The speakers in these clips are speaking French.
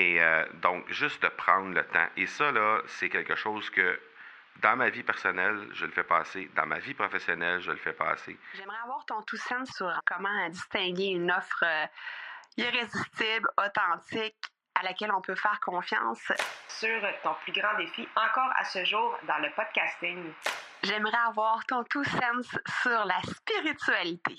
Et euh, donc, juste de prendre le temps. Et ça, là, c'est quelque chose que dans ma vie personnelle, je le fais passer. Dans ma vie professionnelle, je le fais passer. J'aimerais avoir ton tout sens sur comment distinguer une offre euh, irrésistible, authentique, à laquelle on peut faire confiance. Sur ton plus grand défi encore à ce jour dans le podcasting. J'aimerais avoir ton tout sens sur la spiritualité.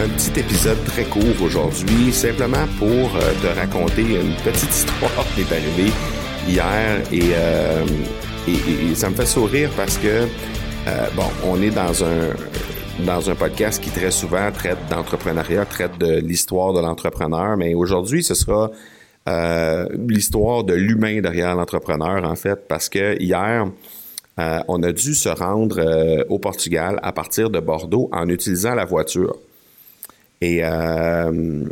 Un petit épisode très court aujourd'hui, simplement pour euh, te raconter une petite histoire qui est arrivée hier et, euh, et, ça me fait sourire parce que, euh, bon, on est dans un, dans un podcast qui très souvent traite d'entrepreneuriat, traite de l'histoire de l'entrepreneur, mais aujourd'hui, ce sera l'histoire de l'humain derrière l'entrepreneur, en fait, parce que hier, on a dû se rendre au Portugal à partir de Bordeaux en utilisant la voiture. Et euh,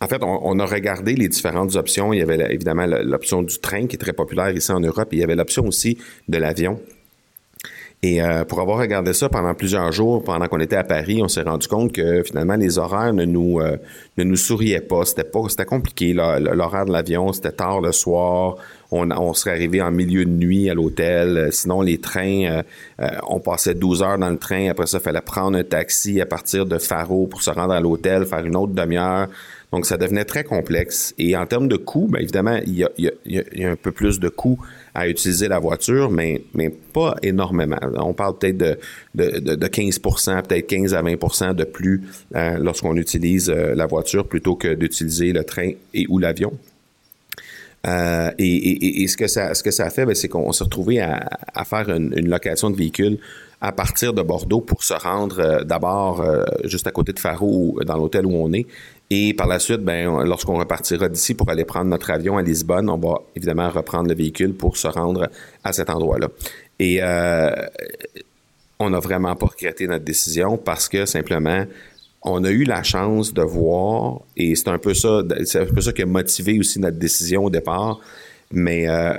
en fait, on, a regardé les différentes options. Il y avait évidemment l'option du train qui est très populaire ici en Europe. Et il y avait l'option aussi de l'avion. Et euh, pour avoir regardé ça pendant plusieurs jours, pendant qu'on était à Paris, on s'est rendu compte que finalement les horaires ne nous euh, ne nous souriaient pas. C'était pas c'était compliqué. L'horaire de l'avion, c'était tard le soir. On, on, serait arrivé en milieu de nuit à l'hôtel. Sinon, les trains, euh, on passait 12 heures dans le train. Après ça, il fallait prendre un taxi à partir de Faro pour se rendre à l'hôtel, faire une autre demi-heure. Donc, ça devenait très complexe. Et en termes de coûts, bien évidemment, il y a, il y a, il y a un peu plus de coûts à utiliser la voiture, mais, mais pas énormément. On parle peut-être de, de, de 15% peut-être 15 à 20% de plus euh, lorsqu'on utilise euh, la voiture plutôt que d'utiliser le train et ou l'avion. Euh, et, ce que ça, ce que ça a fait, ben, c'est qu'on s'est retrouvé à, faire une, location de véhicule à partir de Bordeaux pour se rendre euh, d'abord euh, juste à côté de Faro, dans l'hôtel où on est, et par la suite, ben, lorsqu'on repartira d'ici pour aller prendre notre avion à Lisbonne, on va évidemment reprendre le véhicule pour se rendre à cet endroit-là. Et on n'a vraiment pas regretté notre décision parce que simplement, on a eu la chance de voir, et c'est un peu ça, c'est un peu ça qui a motivé aussi notre décision au départ. Mais euh,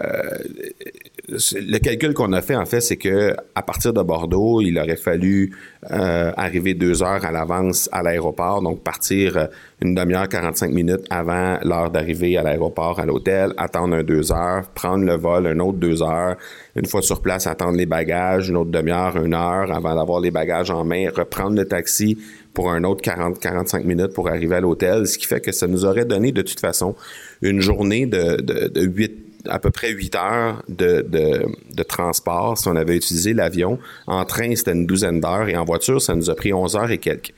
le calcul qu'on a fait, en fait, c'est que à partir de Bordeaux, il aurait fallu euh, arriver deux heures à l'avance à l'aéroport, donc partir euh, une demi-heure, 45 minutes avant l'heure d'arrivée à l'aéroport, à l'hôtel, attendre un deux heures, prendre le vol un autre deux heures, une fois sur place, attendre les bagages, une autre demi-heure, une heure avant d'avoir les bagages en main, reprendre le taxi pour un autre 40-45 minutes pour arriver à l'hôtel, ce qui fait que ça nous aurait donné de toute façon une journée de, de, de 8 à peu près 8 heures de, de, de transport si on avait utilisé l'avion. En train, c'était une douzaine d'heures et en voiture, ça nous a pris 11 heures et quelques.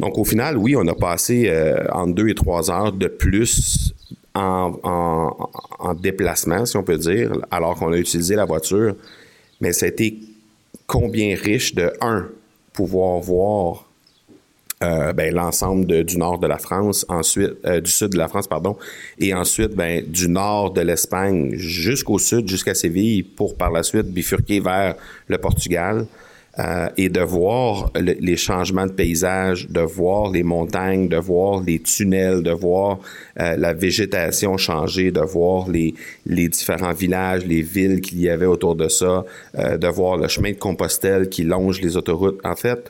Donc, au final, oui, on a passé euh, entre 2 et 3 heures de plus en, en, en, déplacement, si on peut dire, alors qu'on a utilisé la voiture. Mais ça a été combien riche de, un, pouvoir voir euh, ben, l'ensemble du nord de la France, ensuite euh, du sud de la France, pardon, et ensuite ben, du nord de l'Espagne jusqu'au sud, jusqu'à Séville, pour par la suite bifurquer vers le Portugal. Euh, et de voir le, les changements de paysage, de voir les montagnes, de voir les tunnels, de voir euh, la végétation changer, de voir les, les différents villages, les villes qu'il y avait autour de ça, euh, de voir le chemin de Compostelle qui longe les autoroutes. En fait,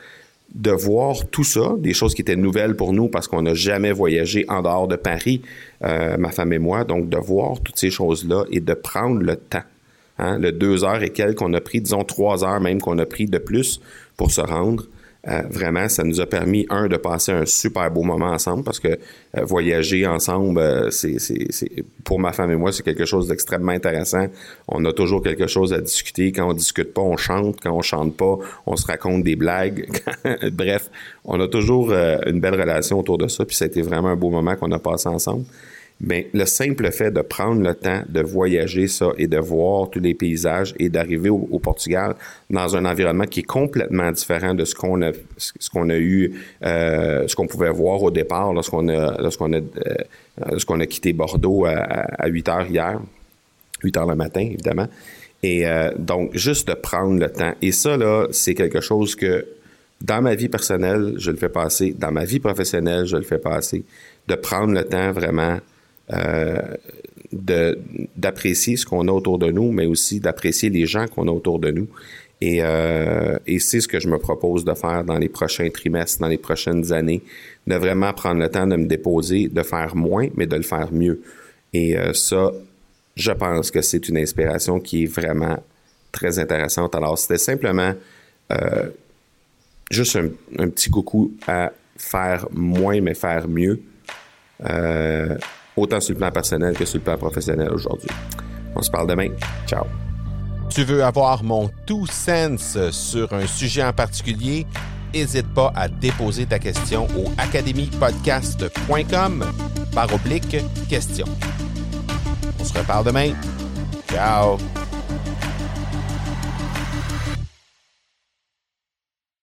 de voir tout ça, des choses qui étaient nouvelles pour nous parce qu'on n'a jamais voyagé en dehors de Paris, euh, ma femme et moi, donc de voir toutes ces choses-là et de prendre le temps. Hein, le deux heures et quelques qu'on a pris, disons trois heures même qu'on a pris de plus pour se rendre. Euh, vraiment, ça nous a permis, un, de passer un super beau moment ensemble parce que euh, voyager ensemble, euh, c'est, pour ma femme et moi, c'est quelque chose d'extrêmement intéressant. On a toujours quelque chose à discuter. Quand on discute pas, on chante. Quand on chante pas, on se raconte des blagues. Bref, on a toujours une belle relation autour de ça. Puis ça a été vraiment un beau moment qu'on a passé ensemble. Mais le simple fait de prendre le temps de voyager ça et de voir tous les paysages et d'arriver au, Portugal dans un environnement qui est complètement différent de ce qu'on a ce qu'on a eu euh, ce qu'on pouvait voir au départ lorsqu'on a lorsqu'on a euh, lorsqu'on a quitté Bordeaux à, 8 heures hier 8 heures le matin évidemment et euh, donc juste de prendre le temps et ça là c'est quelque chose que dans ma vie personnelle, je le fais passer. Dans ma vie professionnelle, je le fais passer. De prendre le temps vraiment d'apprécier ce qu'on a autour de nous, mais aussi d'apprécier les gens qu'on a autour de nous. Et, euh, et c'est ce que je me propose de faire dans les prochains trimestres, dans les prochaines années, de vraiment prendre le temps de me déposer, de faire moins, mais de le faire mieux. Et euh, ça, je pense que c'est une inspiration qui est vraiment très intéressante. Alors, c'était simplement euh, juste un, petit coucou à faire moins, mais faire mieux. Autant sur le plan personnel que sur le plan professionnel aujourd'hui. On se parle demain. Ciao. Tu veux avoir mon tout sens sur un sujet en particulier? N'hésite pas à déposer ta question au academypodcast.com par oblique question. On se reparle demain. Ciao!